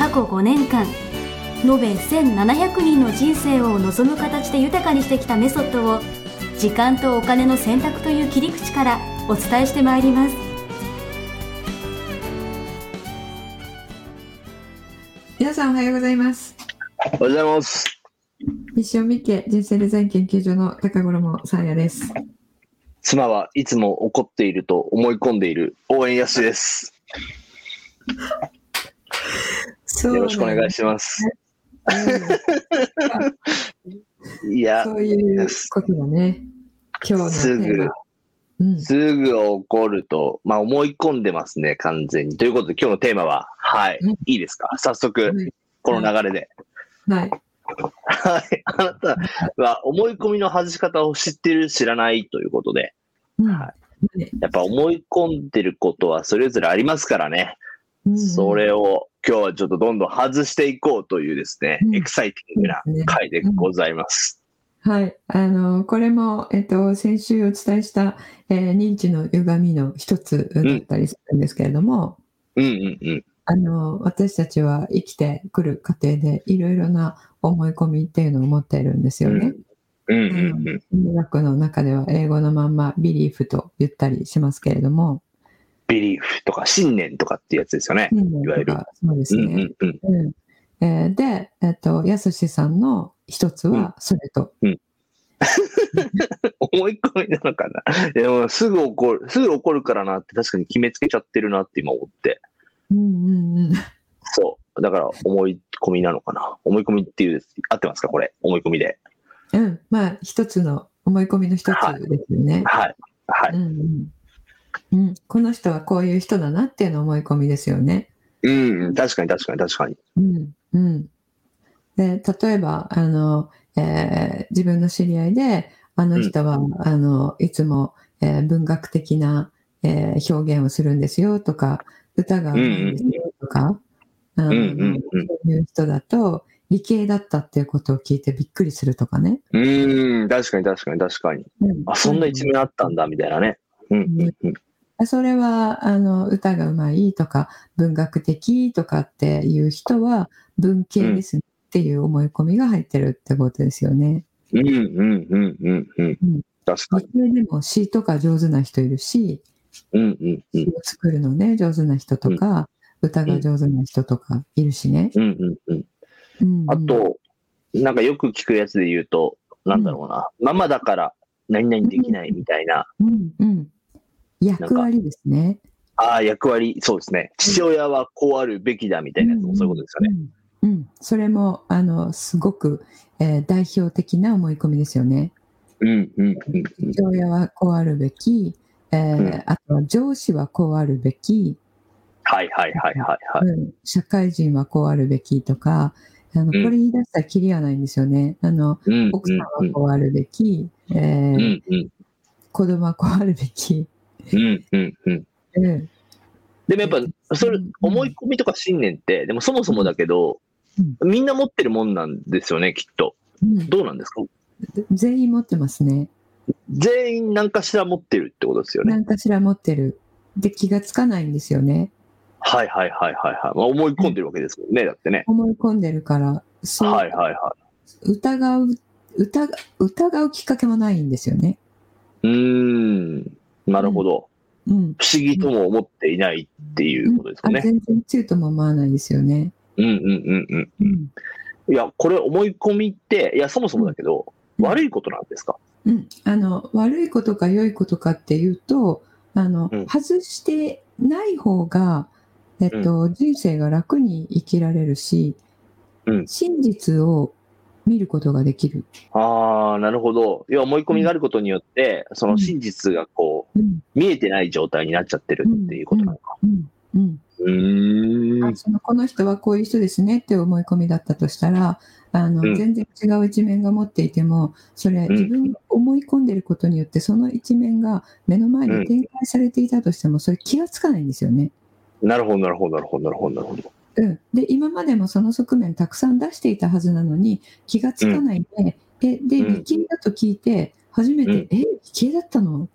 過去5年間延べ1700人の人生を望む形で豊かにしてきたメソッドを時間とお金の選択という切り口からお伝えしてまいります皆さんおはようございますおはようございます。ミッションミッケ人生デザイン研究所の高頃もさあやです妻はいつも怒っていると思い込んでいる応援やすです。よろしくお願いします。いや、そういうことだね。今日のすぐ。すぐ怒ると、まあ思い込んでますね、完全に。ということで今日のテーマは、はい、うん。いいですか？早速、はい。この流れで。はい。はい、あなたは思い込みの外し方を知ってる、知らないということで、うん。はやっぱ思い込んでることはそれぞれありますからね。うん。それを今日はちょっとどんどん外していこうというですね、うんエクサイティングな回でございます。はい。あの、これも、えっと、先週お伝えした、えー認知の歪みの一つだったりするんですけれども、うんうんうん。あの、私たちは生きてくる過程でいろいろな思い込みっていうのを持っているんですよね。うんうんうん。学の中では英語のまんまビリーフと言ったりしますけれども、ビリーフとか信念とかっていうやつですよね。いわゆるそうですうんね。うんうん。うんえーで、えっと、やすしさんの一つはそれと、思い込みなのかな。でもすぐ怒る、すぐ怒るからなって確かに決めつけちゃってるなって今思って。うんうんうん、そう。だから思い込みなのかな。思い込みっていう、合ってますかこれ。思い込みで。うん、まあ一つの思い込みの一つですよね。はい。はい。うんうんうん、この人はこういう人だなっていうの思い込みですよね。うんうん。確かに確かに確かに。うんうん、で例えばあの、えー自分の知り合いであの人は、あのいつも、えー文学的な、えー表現をするんですよとか歌が上手いんですよとか、うんうんうんそういう人だと理系だったっていうことを聞いてびっくりするとかね。うーん。確かに確かに確かに。うんあ、そんな一面あったんだ、みたいなね。うんうんうん。それはあの歌がうまいとか文学的とかっていう人は文系ですねっていう思い込みが入ってるってことですよね。うんうんうんうんうんうん。確か理に。系でも詩とか上手な人いるしうんうんうん詩を作るのね上手な人とか、歌が上手な人とかいるしね。うんうんうん。うんうんあと、なんかよく聞くやつで言うと、なんだろうな。ママだから何々できないみたいな。うんうん、役割ですね。ああ、役割、そうですね。父親はこうあるべきだみたいなやつもそういうことですよね。うん。うん、それもあのすごく、えー代表的な思い込みですよね。うんうんうんうん。父親はこうあるべき、えーうんあとは上司はこうあるべき、はいはいはいはいはい。うん社会人はこうあるべきとか、あのこうんれ言い出したらきりがないんですよね。あのうん奥さんはこうあるべき、えーうんうん子供はこうあるべき。うんうんうん。うんでもやっぱ、それうん、思い込みとか信念って、でもそもそもだけど、みんな持ってるもんなんですよね、きっと。うんどうなんですか？全員持ってますね。全員何かしら持ってるってことですよね。何かしら持ってる。で、気がつかないんですよね。はいはいはいはいはい。まあ、思い込んでるわけですもんね、だってね。思い込んでるから、そう、はいはいは疑う、疑う、疑うきっかけもないんですよね。い。うーん。なるほど。うん。不思議とも思っていないっていうことですよね。あ全然強いとも思わないですよね。うんうんうんうん。うん。いや、これ思い込みって、いや、そもそもだけど、うん悪いことなんですか？うん、あの悪いことか良いことかっていうとあの、うん外してない方が、えっと人生が楽に生きられるし、うん真実を見ることができる。ああ、なるほど。要は思い込みがあることによって、その真実がこう、うん見えてない状態になっちゃってるっていうことなのか。うん。うん。うーん。そのこの人はこういう人ですねって思い込みだったとしたらあの、うん。全然違う一面が持っていてもそれん。自分が思い込んでることによってその一面が目の前に展開されていたとしてもそれ気がつかないんですよね。なるほど、なるほど、なるほど、なるほど、なるほど。うん、で今までもその側面たくさん出していたはずなのに気がつかないで、えでうん。理系だと聞いて初めて、うん。え理系だったの？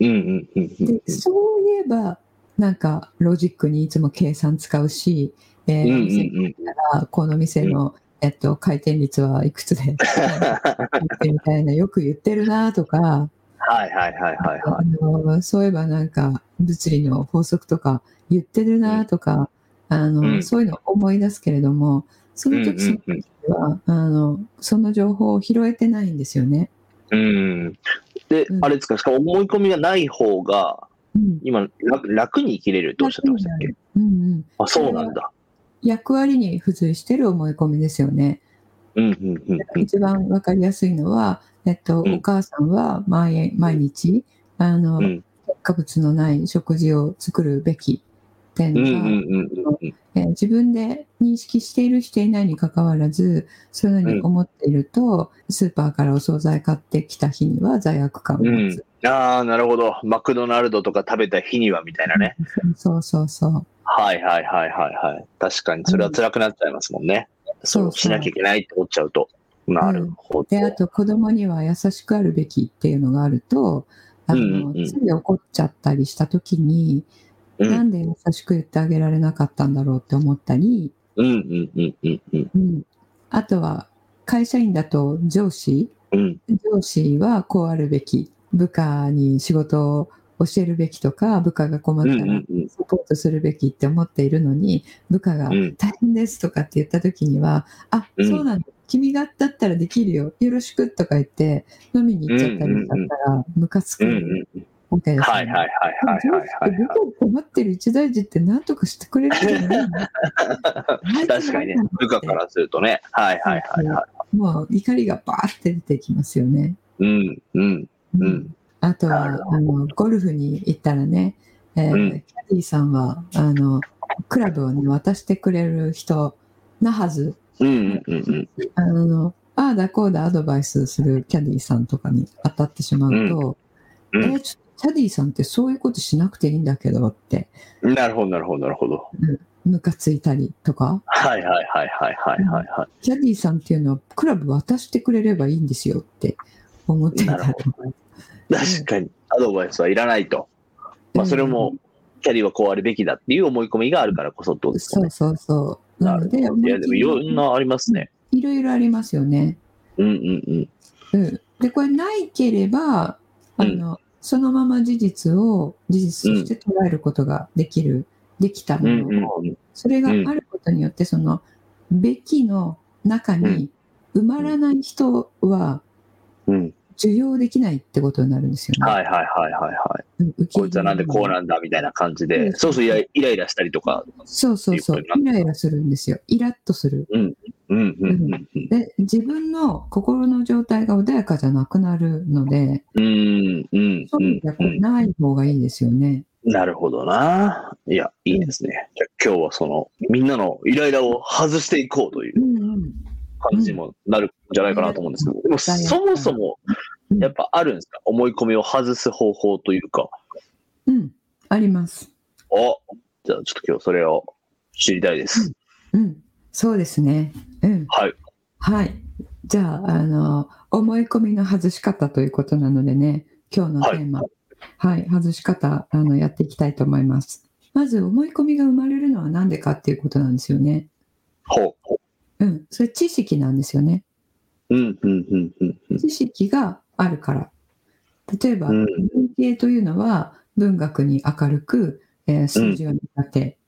うんうんうんうんでそういえばなんかロジックにいつも計算使うし、えーうんうんらこの店の、えっと、回転率はいくつで みたいなよく言ってるなとかはいはいはいはいはあのそういえばなんか物理の法則とか言ってるなとか、あのうん。そういうのを思い出すけれどもその時そのうん時は、あのその情報を拾えてないんですよね。い。うん。でう、んあれですか、しかも思い込みがない方が、うん今、楽楽に生きれるとおっしゃってましたっけ？うんうん、あ、そうなんだ。役割に付随してる思い込みですよね。うんうんうんうん。一番わかりやすいのは、えっと、うんお母さんは毎毎日あの、うん添加物のない食事を作るべきっていううんうのが、んうんうんえー自分で認識しているしていないにかかわらずそういうふうに思っていると、スーパーからお惣菜買ってきた日には罪悪感をうん。持つ、ああ、なるほど。マクドナルドとか食べた日にはみたいなね。そうそうそうはいはいはいはいはい。確かに、それは辛くなっちゃいますもんね。そう、しなきゃいけないって思っちゃうと。なるほど。であと子供には優しくあるべきっていうのがあるとあの、うんうんうんつい怒っちゃったりした時に、うん。なんで優しく言ってあげられなかったんだろうって思ったり、あとは会社員だと上司うん。上司はこうあるべき部下に仕事を教えるべきとか部下が困ったうんらサポートするべきって思っているのに部下がうん。大変ですとかって言った時には、あうん。そうなんだ。君がだったらできるよ。よろしくとか言って飲みに行っちゃったりしちゃったらムカつくうんうんうんわけですよねはいはいはいはいはいはい上司って部下困ってる一大事って何とかしてくれるじゃないのはい。確かにね、部下からするとね。はいはいはいはもう怒りがバーって出てきますよね。い。うんうんうん。あとはあのゴルフに行ったらね、えーうんキャディーさんはあのクラブを、ね、渡してくれる人なはずうんうんうんうん。あのああだこうだアドバイスするキャディーさんとかに当たってしまうと、うんえーちょっとキャディーさんってそういうことしなくていいんだけどってなるほどなるほどなるほど。ムカついたりとかはいはいはいはいはいはいはキャディーさんっていうのはクラブ渡してくれればいいんですよって思っていたなるほい。確かに、アドバイスはいらないと。まあそれも、キャリーはこうあるべきだっていう思い込みがあるからこそってことですかね。そうそうそう。なので、いやでもいろんなありますね。いろいろありますよね。うんうんうん。うん、で、これないければ、あの、そのまま事実を事実として捉えることができる、できたもの。を、それがあることによって、その、べきの中に埋まらない人はうん。受容できないってことになるんですよね。はいはいはいはいはい。こいつはなんでこうなんだみたいな感じで、そうそうイライイライラしたりとか。そうそうそう。イライラするんですよ。イラッとする。うんうんうんうんで、自分の心の状態が穏やかじゃなくなるので、うん。うんうんそういうない方がいいですよね。なるほどな。いや、いいですね。じゃあ今日はその、みんなのイライラを外していこうという。感じにもなるんじゃないかなと思うんですけど、でもそもそも、やっぱあるんですか？思い込みを外す方法というか。うん。あります。おじゃあちょっと今日それを知りたいです。うん。そうですね。うん。はい。はい。じゃあ、あの、思い込みの外し方ということなのでね、今日のテーマ、はい、外し方、あの、やっていきたいと思います。まず、思い込みが生まれるのは何でかっていうことなんですよね。ほう。うん。それ知識なんですよね。うん、うん、うん、うん、うん。知識があるから。例えば、うん文系というのは文学に明るく、えー数字が苦手。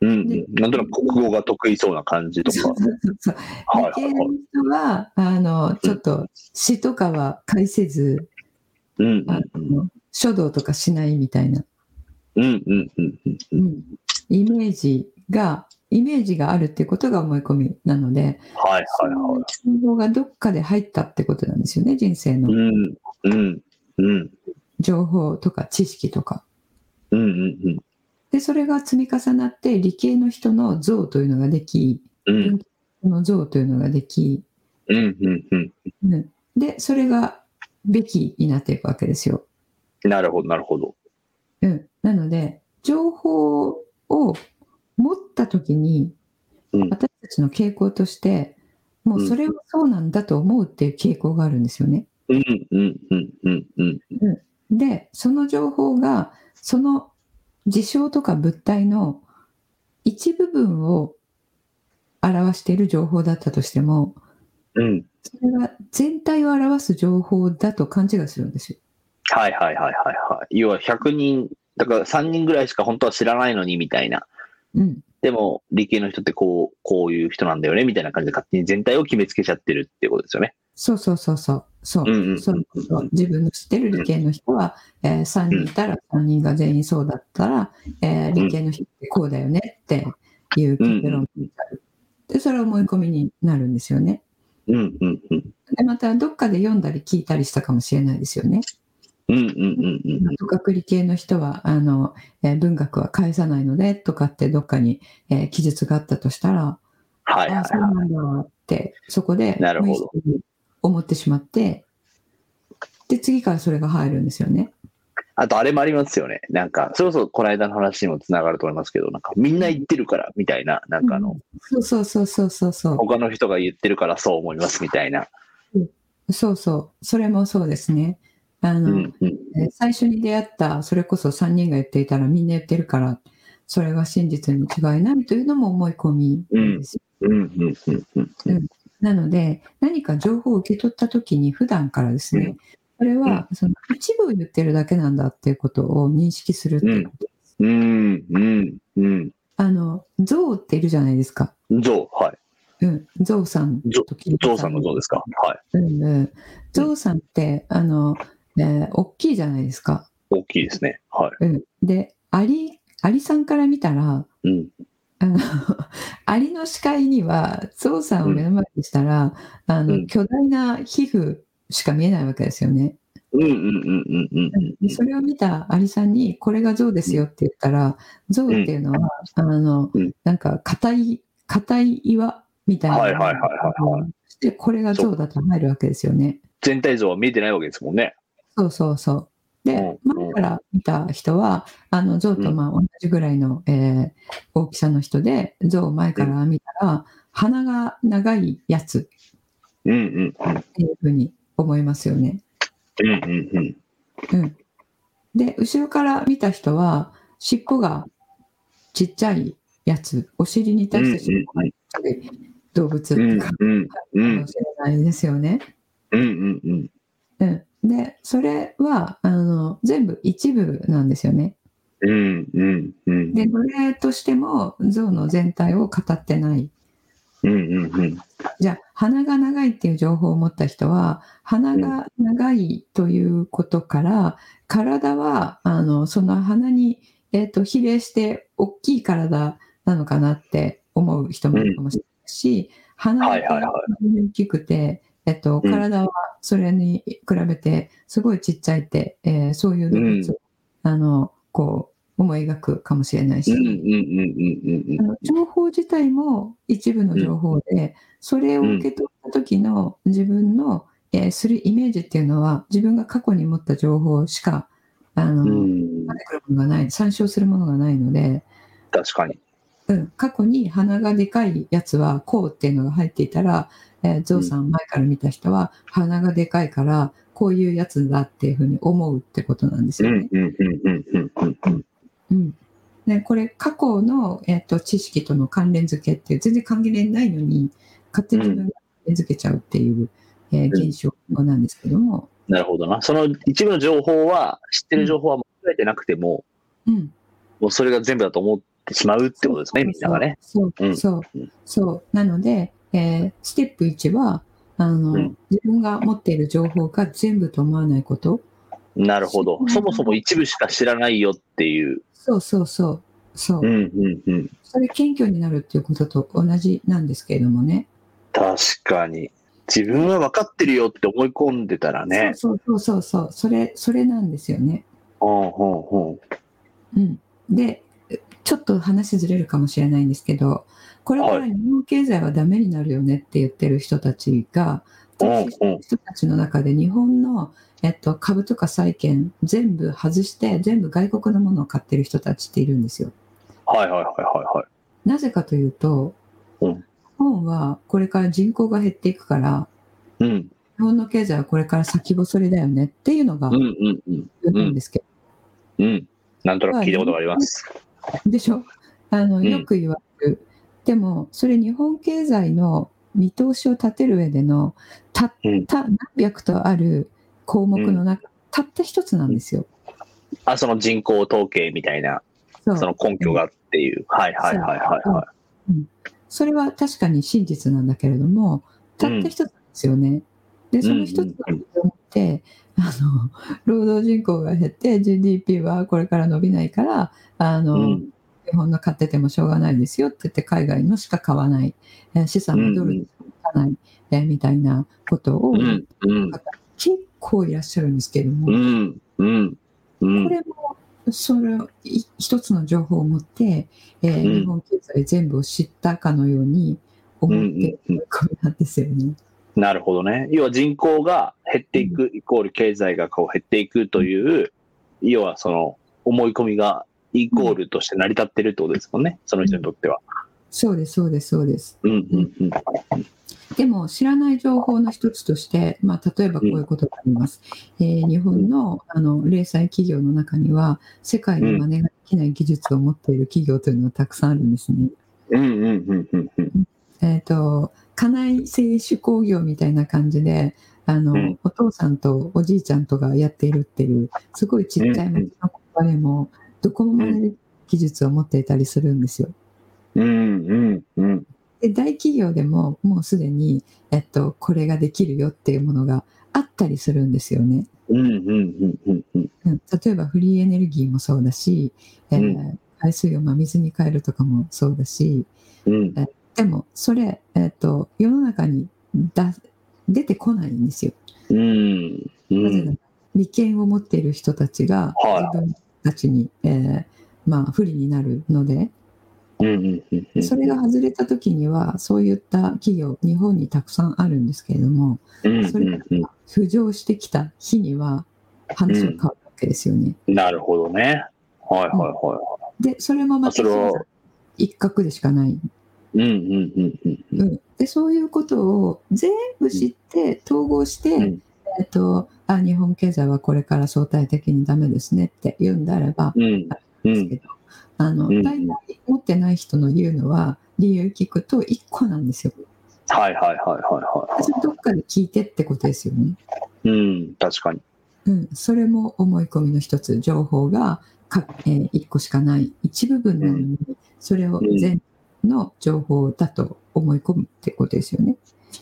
うんうん、なんとなく国語が得意そうな感じとか。理系の人は、あの、ちょっと詩とかは介せず、うん、あの書道とかしないみたいな、うん、うん、うん、うん。うんイメージが、イメージがあるっていうことが思い込みなので、はい、はい、はいがどっかで入ったってことなんですよね、人生のうん、うん、うん、情報とか知識とか。うん、うん、うん。で、それが積み重なって理系の人の像というのができ、うん。この像というのができ、うん。うん。うん。うんで、それがべきになっていくわけですよ。なるほど、なるほど。うん、なので、情報を持ったときに、うん私たちの傾向として、もうそれはそうなんだと思うっていう傾向があるんですよね。で、その情報が、その事象とか物体の一部分を表している情報だったとしても、うん。それは全体を表す情報だと勘違いするんですよ。はいはいはいはいはい。要は100人、だから3人ぐらいしか本当は知らないのにみたいな。うん。でも、理系の人ってこう、こういう人なんだよねみたいな感じで勝手に全体を決めつけちゃってるっていうことですよね。そうそうそうそう。そう。うんうんうんそうそう自分の知ってる理系の人は、えー3人いたら3人が全員そうだったら、えー理系の人ってこうだよねっていう結論になる。で、それは思い込みになるんですよね。うんうんうん。で、またどっかで読んだり聞いたりしたかもしれないですよね。うんうんうんうん。文学理系の人は、あの、えー文学は返さないのでとかってどっかに、えー記述があったとしたら、はいはいああ、そうはなんだって、そこで思ってしまって、で、次からそれが入るんですよね。い。あとあれもありますよね。なんか、それこそこの間の話にもつながると思いますけど、なんかみんな言ってるからみたいな、なんかあの、そうそうそうそうそうそう。他の人が言ってるからそう思いますみたいな。そうそう。それもそうですね。あの、うんうん。えー最初に出会った、それこそ3人が言っていたらみんな言ってるから、それが真実に違いないというのも思い込みですよ。なので、何か情報を受け取ったときに普段からですね、それはその一部を言ってるだけなんだっていうことを認識するっていうこと。うんうんうん。あの、象っているじゃないですか。象、はい。うん、象さん象とさんの象ですか？はい。うんうん。象さんって、あの、えー大きいじゃないですか。大きいですね。はうん。で、アリ、アリさんから見たら、い。うん。あの、アリの視界には、象さんを目の前にしたら、あの、うん巨大な皮膚しか見えないわけですよね。うんうんうんうんうんでそれを見たアリさんに、これが象ですよって言ったら、象っていうのは、あのうん、なんか、硬い、硬い岩みたいな。はいはいはいはいはで、これが象だと入るわけですよね。全体像は見えてないわけですもんね。そうそうそう。で、うん前から見た人は、あの、象とまあ同じぐらいの、えー大きさの人で、象を前から見たら、鼻が長いやつうんうんうん。っていうふうに思いますよね。うんうんうん。うん。で、後ろから見た人は、尻尾がちっちゃいやつ、お尻に対して尻尾がちっちゃい動物ってうんかうんうんもしれないですよね。うんうんうん。うん。で、それは、あの、全部一部なんですよね。うんうんうん。で、奴隷としても象の全体を語ってない。うんうんうん。じゃあ、鼻が長いっていう情報を持った人は、鼻が長いということから、体は、あの、その鼻に、えっ、と、比例して大きい体なのかなって思う人もいるかもしれないし、鼻が大きくて、えっと、うん。体はそれに比べてすごいちっちゃいって、えーそういう動物を、あの、こう、思い描くかもしれないし、情報自体も一部の情報で、それを受け取った時の自分の、えーするイメージっていうのは、自分が過去に持った情報しか、あの、うん。参照するものがないので、確かに。うん、過去に鼻がでかいやつはこうっていうのが入っていたら、えーゾウさん前から見た人は鼻がでかいから、こういうやつだっていうふうに思うってことなんですよね。これ、過去の、えっと知識との関連付けって全然関連ないのに、勝手に自分が関連付けちゃうっていう、えー現象なんですけども、なるほどな。その一部の情報は、知ってる情報は間違えてなくても、うん。もうそれが全部だと思ってしまうってことですね、みんながね。そうう、んそううん、そう。なので、えーステップ1は、あの、うん自分が持っている情報が全部と思わないこと。なるほど。そもそも一部しか知らないよっていう。そうそうそう。そう。うんうんうん。それ謙虚になるっていうことと同じなんですけれどもね。確かに。自分は分かってるよって思い込んでたらね。そうそうそうそう。それ、それなんですよね。うんうんうん。うん。で、ちょっと話ずれるかもしれないんですけど、これから日本経済はダメになるよねって言ってる人たちが、投資してる人たちの中で日本の、えっと、株とか債券全部外して、全部外国のものを買ってる人たちっているんですよ。はいはいはいはいはい。なぜかというと、うん日本はこれから人口が減っていくから、うん。日本の経済はこれから先細りだよねっていうのがうんうんうん。言うんですけど、うん。なんとなく聞いたことがあります。でしょ？あのん。よく言われる、でもそれ日本経済の見通しを立てる上でのたった何百とある項目の中、たった一つなんですよ。あ、その人口統計みたいな、その根拠がっていう。はいはいはいはいはそれは確かに真実なんだけれども、たった一つですよね。で、その一つの理由を持って、あの、労働人口が減って GDP はこれから伸びないから、あの、うん。日本の買っててもしょうがないですよって言って海外のしか買わない、えー資産もドルでしか買わない、えーみたいなことを、い。うんうん。結構いらっしゃるんですけれども、うんうんうん。これもそれ一つの情報を持って、えーうん。日本経済全部を知ったかのように思っていうんるなんですよね。なるほどね。要は人口が減っていくイコール経済がこう減っていくという、要はその思い込みがイコールとして成り立ってるってことですもんね。その人にとっては。そうです、そうです、そうです。うんうんうん。でも知らない情報の一つとして、まあ、例えばこういうことがあります。えー日本のあの零細企業の中には、世界で真似ができない技術を持っている企業というのはたくさんあるんですね。うんうんうんうんうん。えっ、と、家内製手工業みたいな感じで、あの、うんお父さんとおじいちゃんとがやっているっていう、すごいちっちゃい町の工場でも、どこも真似で技術を持っていたりするんですよ。うんうんうん。で、大企業でももうすでに、えっと、これができるよっていうものがあったりするんですよね。例えばフリーエネルギーもそうだし、えーう海水をまあ水に変えるとかもそうだし、うんでもそれ、えっと世の中にだ出てこないんですよ。うんうなぜならん。利権を持っている人たちがはい自分たちに、えーまあ、不利になるので、うんうんうんうん。それが外れた時にはそういった企業日本にたくさんあるんですけれどもうんそれがうんうん浮上してきた日には話が変わるわけですよね。なるほどね。はいはいはでそれもまた一角でしかない、い。うんうんうんうんう。うんん、でそういうことを全部知って統合して、うんえっとあ日本経済はこれから相対的にダメですねって言うんであれば、うんうんですけど、あの、うん大体持ってない人の言うのは、理由聞くと1個なんですよ。はいはいはいはいはそれどっかで聞いてってことですよね。い。うん、確かに。うん。それも思い込みの一つ、情報がか、えー1個しかない一部分なのに、それを全部の情報だと思い込むってことですよね。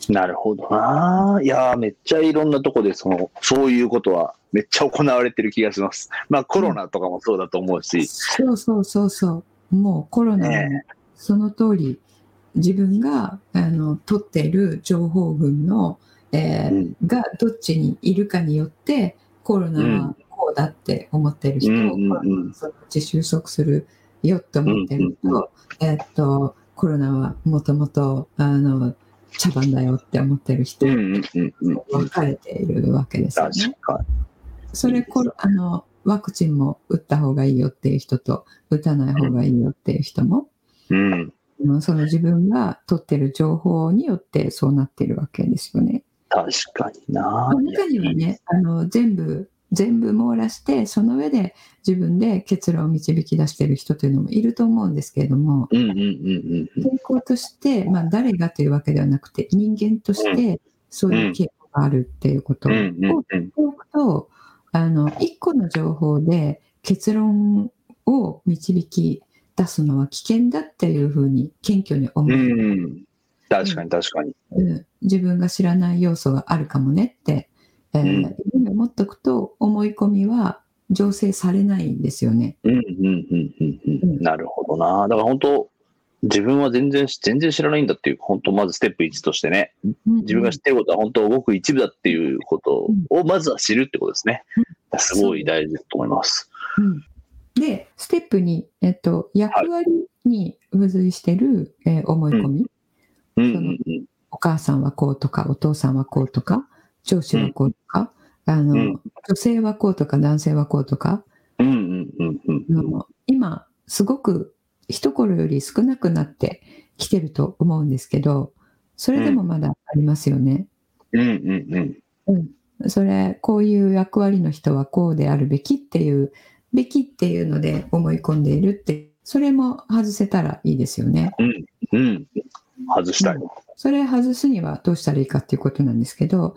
なるほどな。いやー、めっちゃいろんなとこでその、そういうことはめっちゃ行われてる気がします。まあコロナとかもそうだと思うし。そうそうそうそう。もうコロナもねその通り、自分があの取っている情報群の、えーうんがどっちにいるかによってコロナはこうだって思ってる人、うんうんうんそのうち収束するよって思ってる人、うんうえーっとコロナはもともとあの茶番だよって思ってる人。分かれているわけですよ確ね。かそれコロあのワクチンも打った方がいいよっていう人と打たない方がいいよっていう人も、に。うん。まあその自分が取ってる情報によってそうなってるわけですよね。確かにな。まあ中にはね、あの全部、全部網羅して、その上で自分で結論を導き出してる人というのもいると思うんですけれども、うんうんうんうんうん。傾向として、まあ誰がというわけではなくて、人間としてそういう傾向があるっていうことをうんうん言っうん。ておくと、あの、一個の情報で結論を導き出すのは危険だっていうふうに謙虚に思う。うん。確かに確かに。うん自分が知らない要素があるかもねって、えーうんいうふうに思っておくと思い込みは醸成されないんですよね。うんうんうんうんうん。なるほどな。だから本当、自分は全然、全然知らないんだっていう、本当まずステップ1としてね、自分が知ってることは本当ごく一部だっていうことをまずは知るってことですね。すごい大事だと思います。うんで、ステップ2、えっと、役割に付随してる、えー思い込み、うんうんうん。お母さんはこうとか、お父さんはこうとか、上司はこうとか、あの、うん女性はこうとか、男性はこうとか、うんうんうんうん今、すごく一頃より少なくなってきてると思うんですけど、それでもまだありますよね。うんうんうん。それ、こういう役割の人はこうであるべきっていう、べきっていうので思い込んでいるって、それも外せたらいいですよね。うん。外したい。それ外すにはどうしたらいいかっていうことなんですけど、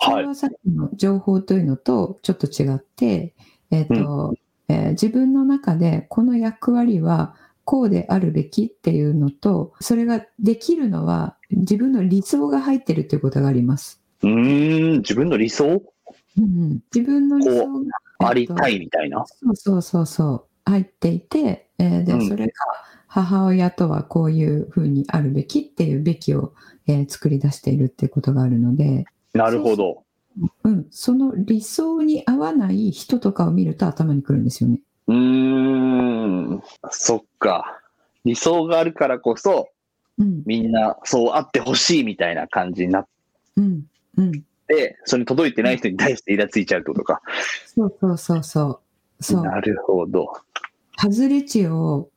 そはい。れはさっきの情報というのとちょっと違って、えっ、と、えー自分の中でこの役割はこうであるべきっていうのと、それができるのは自分の理想が入ってるということがあります。うーん、自分の理想？うんうん自分の理想が、ありたい。いみたいな？そうそうそうそう、入っていて、えーで、うんそれが母親とはこういうふうにあるべきっていうべきを、えー作り出しているっていうことがあるので、なるほど。うん、その理想に合わない人とかを見ると頭にくるんですよね。うーん、そっか。理想があるからこそ、うん、みんなそうあってほしいみたいな感じになっうん、うん。て、それに届いてない人に対してイラついちゃうってことか。そうそうそうそう。そう。なるほど。外れ値を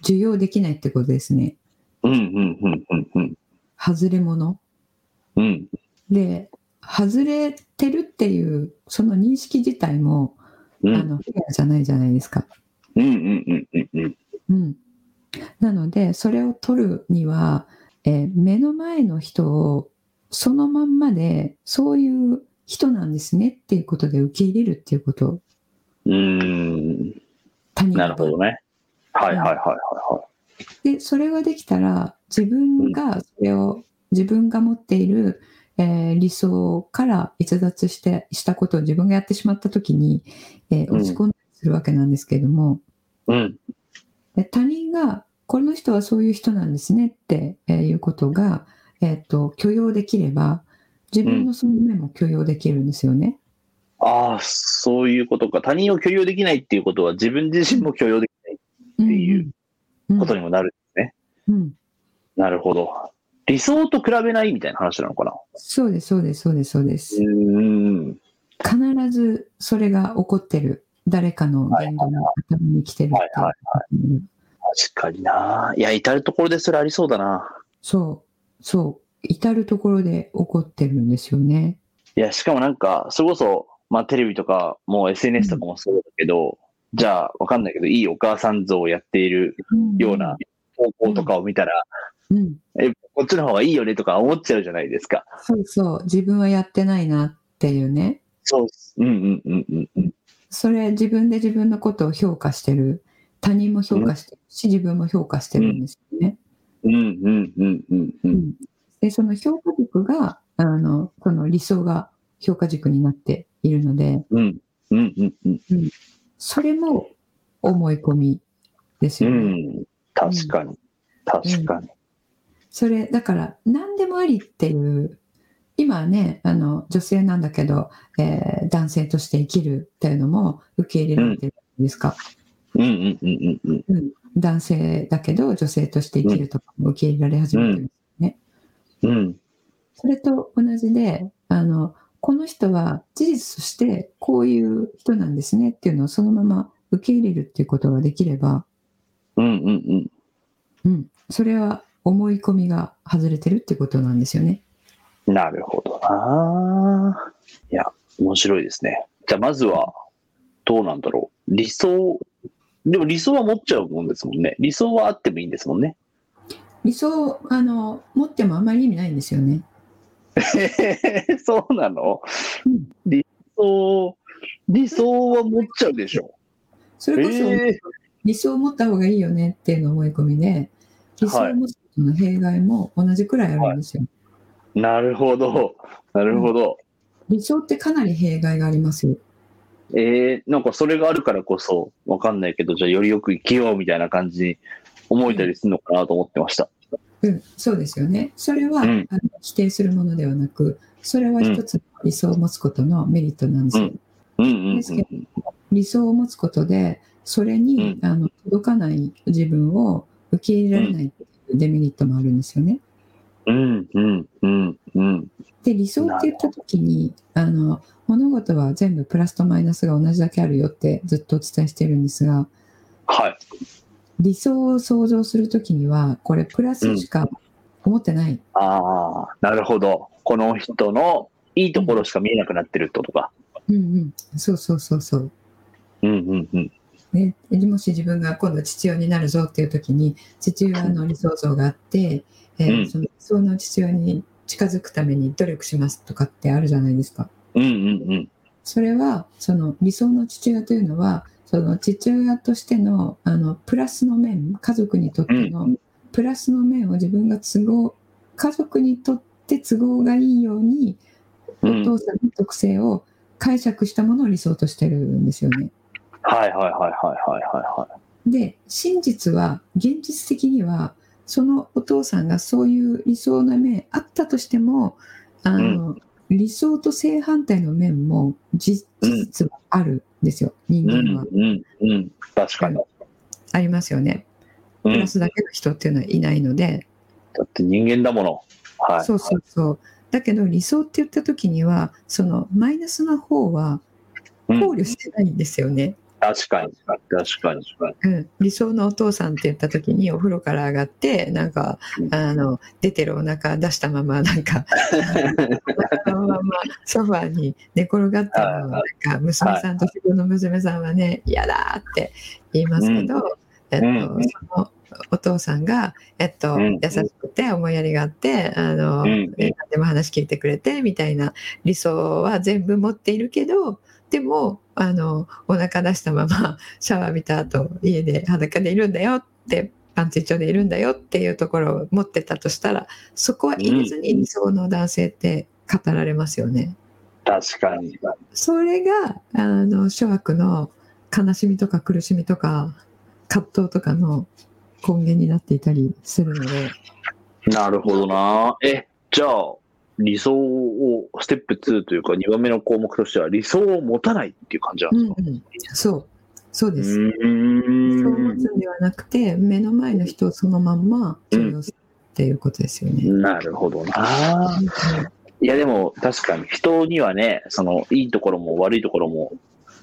受容できないってことですね。うん、うん、うん、うん、うん。外れ者。うん、で、外れてるっていう、その認識自体も、うん、あの、フェアじゃないじゃないですか。うん、うん、うん、うん、うん。うん。なので、それを取るには、えー目の前の人をそのまんまで、そういう人なんですねっていうことで受け入れるっていうこと。うーん、他人なるほどね。はい、はい、はい、はで、それができたら、自分がそれを、自分が持っている、えー理想から逸脱して、したことを自分がやってしまったときに、えーうん落ち込んだりするわけなんですけれども、い。うん、で他人が、この人はそういう人なんですねってえーいうことが、えっ、と、許容できれば、自分のその面も許容できるんですよね。ああ、そういうことか。他人を許容できないっていうことは自分自身も許容できないっていううんことにもなるんですね。うんなるほど。理想と比べないみたいな話なのかな？そうです、そうです、そうです、そうです。うーん。必ずそれが起こってる。誰かの言語が頭に来てるって確かにな。いや、至るところでそれありそうだな。そう、そう、至るところで起こってるんですよね。いや、しかもなんか、それこそ、まあテレビとか、もう SNS とかもそうだけど、じゃあ、わかんないけど、いいお母さん像をやっているような投稿とかを見たら、うん、え、こっちの方がいいよねとか思っちゃうじゃないですか。そうそう、自分はやってないなっていうね。そう。うんうんうんうんうん。それ自分で自分のことを評価してる。他人も評価してるし、自分も評価してるんですよね。うんうんうんうんう。うんんで、その評価軸が、あの、この理想が評価軸になっているので、うんうんうんうん。それも思い込みですうよね。ん。確かに。確かに。それ、だから、何でもありっていう、今はね、あの、女性なんだけど、えー男性として生きるっていうのも受け入れられてるじゃないですか。うんうんうんうんうん。うん男性だけど、女性として生きるとかも受け入れられ始めてる。うん。それと同じで、あの、この人は事実としてこういう人なんですねっていうのをそのまま受け入れるっていうことができれば、うんうんうん。うん、それは思い込みが外れてるってことなんですよね。なるほどな。いや、面白いですね。じゃあ、まずは、どうなんだろう。理想、でも理想は持っちゃうもんですもんね。理想はあってもいいんですもんね。理想、あの、持ってもあんまり意味ないんですよね。そうなの？うん理想、理想は持っちゃうでしょ。それこそ、え理想を持った方がいいよねっていうの思い込みで、理想を持つの弊害も同じくらいあるんですよ。ーなるほど。なるほど。理想ってかなり弊害がありますよ。えー、なんかそれがあるからこそ、わかんないけど、じゃあよりよく生きようみたいな感じに思えたりするのかなと思ってました。うん、そうですよね。それは、うんあの否定するものではなく、それは一つの理想を持つことのメリットなんですよ。うんうんうんですけど理想を持つことで、それに、あの届かない自分を受け入れられないデメリットもあるんですよね。うんうんうんうんで、理想って言った時に、あの、物事は全部プラスとマイナスが同じだけあるよってずっとお伝えしてるんですが、はい。理想を想像するときには、これプラスしか思ってない。ああ、なるほど。この人のいいところしか見えなくなってるってことか。うんうん。そうそうそうそう。うんうんうん。ね、でもし自分が今度父親になるぞっていう時に父親の理想像があって、えーうんその理想の父親に近づくために努力しますとかってあるじゃないですか。うんうんうん。それはその理想の父親というのはその父親としてのあのプラスの面家族にとってうのプラスの面を自分が都合家族にとって都合がいいようにおうん。父さんの特性を解釈したものを理想としてるんですよね。はいはいはいはいはいはいはい。で真実は現実的にはそのお父さんがそういう理想な面あったとしてもあの、理想と正反対の面もじ事実はあるんですよ、人うん間は、うんうん。確かに。ありますよねうん。プラスだけの人っていうのはいないので、だって人間だもの。はい。そうそうそうだけど理想って言った時にはそのマイナスの方はうん考慮してないんですよね、確かに。確かに。うん、理想のお父さんって言った時にお風呂から上がってなんかうん。あの出てるお腹出したままなんか そのままソファーに寝転がってるのをなんか娘さんと自分の娘さんはね嫌だって言いますけど、えっと、うん。そのお父さんが、えっとうん優しくて思いやりがあってあの、うん何でも話聞いてくれてみたいな理想は全部持っているけどでもあのお腹出したまま シャワー浴びた後家で裸でいるんだよってパンツ一丁でいるんだよっていうところを持ってたとしたらそこは入れずに理想の男性って語られますよね。確かに。それがあの諸悪の悲しみとか苦しみとか葛藤とかの根源になっていたりするので、なるほどな。え、じゃあ、理想を、ステップ2というか、2番目の項目としては、理想を持たないっていう感じなんうんですか、うん、そうそうです。うーそう持んつんではなくて目の前の人をそのまんま許容するっていうことですよね。なるほどな。いや、でも、確かに、人にはね、その、いいところも悪いところも、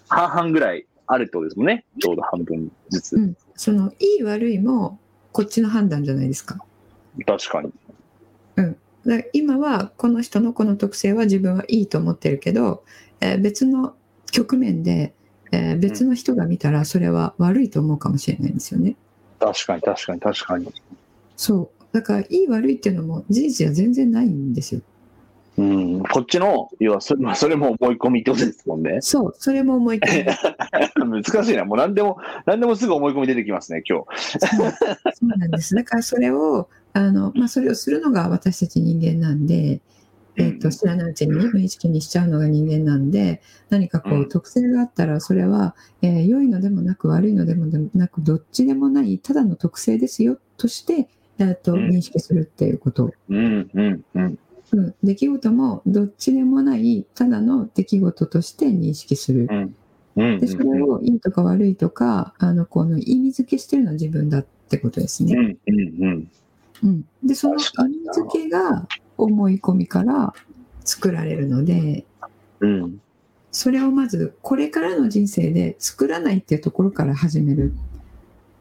半々ぐらいあるってことですもんね。ちょうど半分ずつう。ん、そのいい悪いもこっちの判断じゃないですか。確かに。だから今はこの人のこの特性は自分はいいと思ってるけど、えー別の局面で、えー別の人が見たらそれは悪いと思うかもしれないんですよね。確かに、確かに、確かに。そうだからいい悪いっていうのも事実は全然ないんですよ。うん、こっちの、要はそれ、まあ、それも思い込みってことですもんね。そうそれも思い込み 難しいな。もう何でも、何でもすぐ思い込み出てきますね、今日。そうそうなんです。だからそれを、あの、まあ、それをするのが私たち人間なんで、えっ、と、知らないうちに無意識にしちゃうのが人間なんで、何かこう特性があったら、それは、えー良いのでもなく悪いのでもなく、どっちでもない、ただの特性ですよ、として、えっと、うん認識するっていうこと。うん、うん、うん。うん。出来事も、どっちでもない、ただの出来事として認識する。うん、うん、で、それをいいとか悪いとか、あの、この意味付けしてるのは自分だってことですね。うん、うん、うん。うん、でその意味付けが思い込みから作られるのでうん、それをまずこれからの人生で作らないっていうところから始める。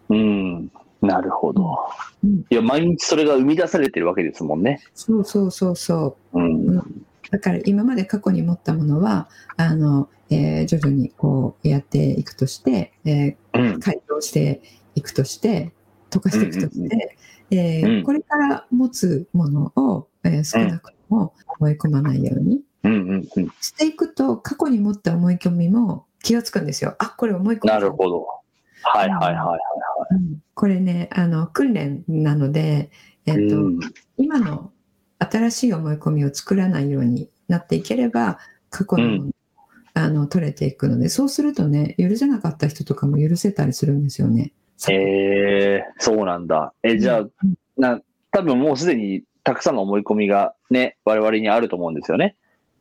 うん。なるほど。うん、いや、毎日それが生み出されてるわけですもんね。そうそうそうそううん。だから今まで過去に持ったものはあの、えー徐々にこうやっていくとして、えうんー、解凍していくとして溶かしていくとして、うんうんえーうんこれから持つものを、えー少なくとも思い込まないように。うん、うん、うん。していくと過去に持った思い込みも気がつくんですよ。あこれ思い込みなるほど。はい、はい、はい。うんこれねあの訓練なので、えっとうん今の新しい思い込みを作らないようになっていければ過去のもの、あの取れていくのでそうするとね許せなかった人とかも許せたりするんですよね。ええそうなんだ。え、じゃあ、うんな、多分もうすでにたくさんの思い込みがね、我々にあると思うんですよね。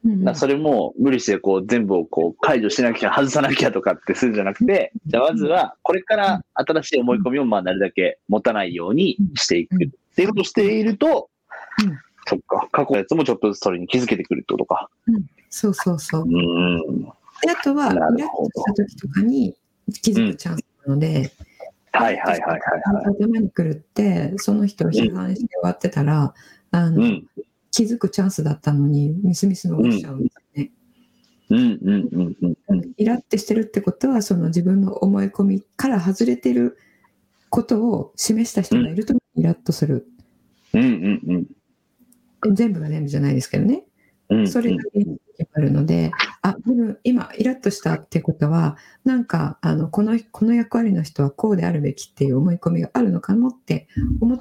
うんだからそれも無理してこう全部をこう解除しなきゃ、外さなきゃとかってするんじゃなくて、じゃあまずはこれから新しい思い込みをまあなるだけ持たないようにしていくっていうことをしているとうん、そっか、過去のやつもちょっとずつそれに気づけてくるってことか。そうそうそうう。ん。であとは、イラッとした時とかに気づくチャンスなので、はいはいはいはいはい。頭に来るって、その人を批判して終わってたら、あのうん。気づくチャンスだったのに、みすみす逃しちゃうんですよね。うんうんうんうんうん。イラってしてるってことは、その自分の思い込みから外れてることを示した人がいるとイラッとする。うんうんうん。全部が全部じゃないですけどね。うんそれが原因にあるので、あ、でも今、イラッとしたってことは、なんか、あの、この、この役割の人はこうであるべきっていう思い込みがあるのかもって思っ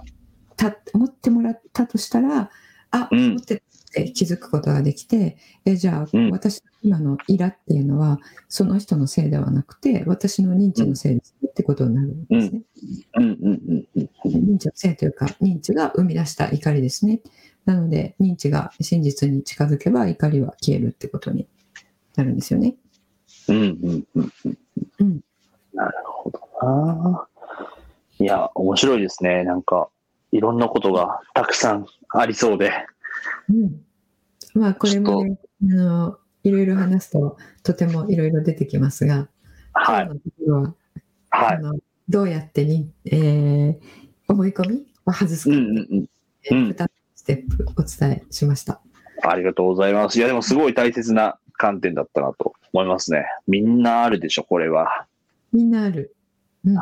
た、思ってもらったとしたら、あ、うん思ってたって気づくことができて、え、じゃあ、うん私の今のイラっていうのは、その人のせいではなくて、私の認知のせいですってことになるんですね。うんうんうんうん認知のせいというか、認知が生み出した怒りですね。なので、認知が真実に近づけば怒りは消えるってことになるんですよね。うんうんうんうんうん。なるほどな。いや、面白いですね。なんか、いろんなことがたくさんありそうで。うん。まあ、これもね、あの、いろいろ話すと、とてもいろいろ出てきますが、はい。は、はい。あのどうやってに、えー思い込みを外すか、うんうんうん。うん2つステップお伝えしました。ありがとうございます。いや、でもすごい大切な観点だったなと思いますね。みんなあるでしょ、これは。みんなある。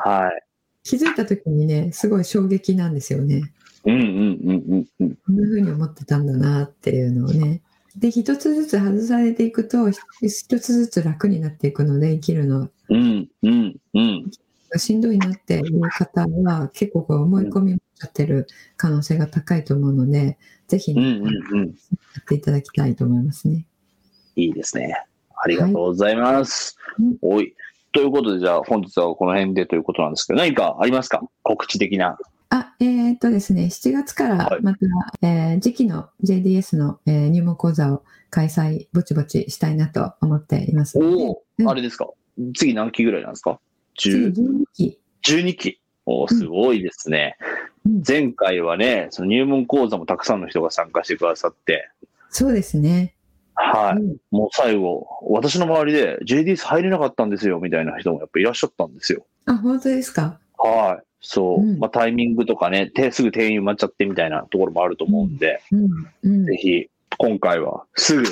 はい。気づいた時にね、すごい衝撃なんですよね。うんうんうんうんうん。こんな風に思ってたんだなっていうのをね。で、一つずつ外されていくと、ひ一つずつ楽になっていくので、生きるのうんうんうん。がしんどいなっていう方は、結構こう思い込み持っちゃってる可能性が高いと思うので、ぜひね、うんうんうん。やっていただきたいと思いますね。いいですね。ありがとうございます。うんおい。ということで、じゃあ本日はこの辺でということなんですけど、何かありますか？告知的な。あ、えーっとですね、7月からはい。また、えー次期の JDS の、えー入門講座を開催、ぼちぼちしたいなと思っていますので、おうん。お、あれですか？次何期ぐらいなんですか？次10 12期、12期。おーすごいですね。うん。前回はね、その入門講座もたくさんの人が参加してくださって、そうですね。はい。うんもう最後、私の周りで JDS 入れなかったんですよ、みたいな人もやっぱいらっしゃったんですよ。あ、本当ですか？はい。そう。うんまあタイミングとかね、てすぐ定員埋まっちゃってみたいなところもあると思うんで、うん。うんぜひ、今回はすぐ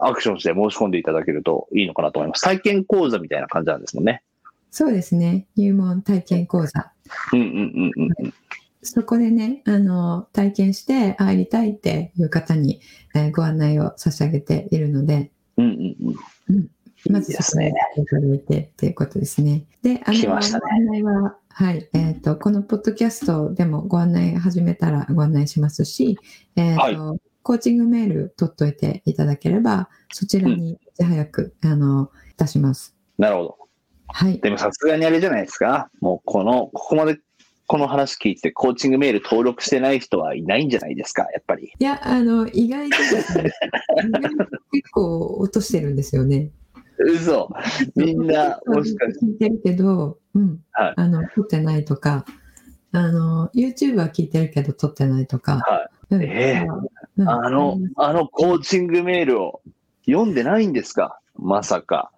アクションして申し込んでいただけるといいのかなと思います。体験講座みたいな感じなんですもんね。そうですね。入門体験講座。うんうんうんうんうん。そこでね、あの、体験して入りたいっていう方に、えーご案内を差し上げているので、うんうんうん。まずいいですねそこにいただいてっていうことですね。で、あの、来ましたねご案内は、はい、えっ、と、このポッドキャストでもご案内始めたらご案内しますし、えっ、と、コーチングメール取っといていただければ、そちらにいち早く、あの、出します。なるほど。はい。でもさすがにあれじゃないですか。もうこの、ここまでこの話聞いてコーチングメール登録してない人はいないんじゃないですか、やっぱり。いや、あの、意外と 結構落としてるんですよね。嘘。みんな、もしかして。聞いてるけど、うん、はいあの、撮ってないとか、あの、YouTube は聞いてるけど撮ってないとか、はうんええうんあの、あのコーチングメールを読んでないんですか？まさか。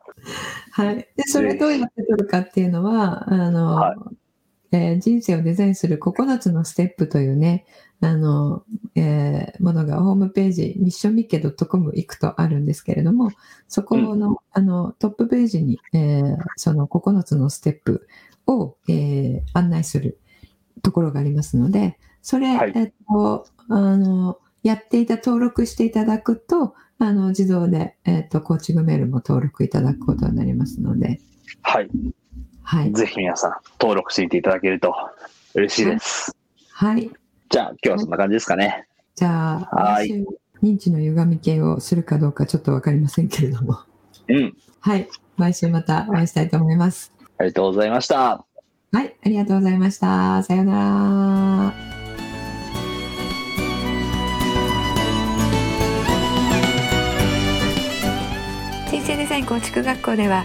はい。で、それどうやって撮るかっていうのは、あの、はいえー人生をデザインする9つのステップというね、あの、えーものがホームページ、ミッションミッケ .com 行くとあるんですけれども、そこの、あの、トップページに、えーその9つのステップを、えー案内するところがありますので、それ、はい。えっと、あの、やっていた、登録していただくと、あの、自動で、えっと、コーチングメールも登録いただくことになりますので、はい。はい。ぜひ皆さん登録していていただけると嬉しいです。はい。じゃあ今日はそんな感じですかね。じゃあ、はい認知の歪み系をするかどうかちょっとわかりませんけれども。うん。はい。毎週またお会いしたいと思います。ありがとうございました。はい。ありがとうございました。さようなら。サイン構築学校では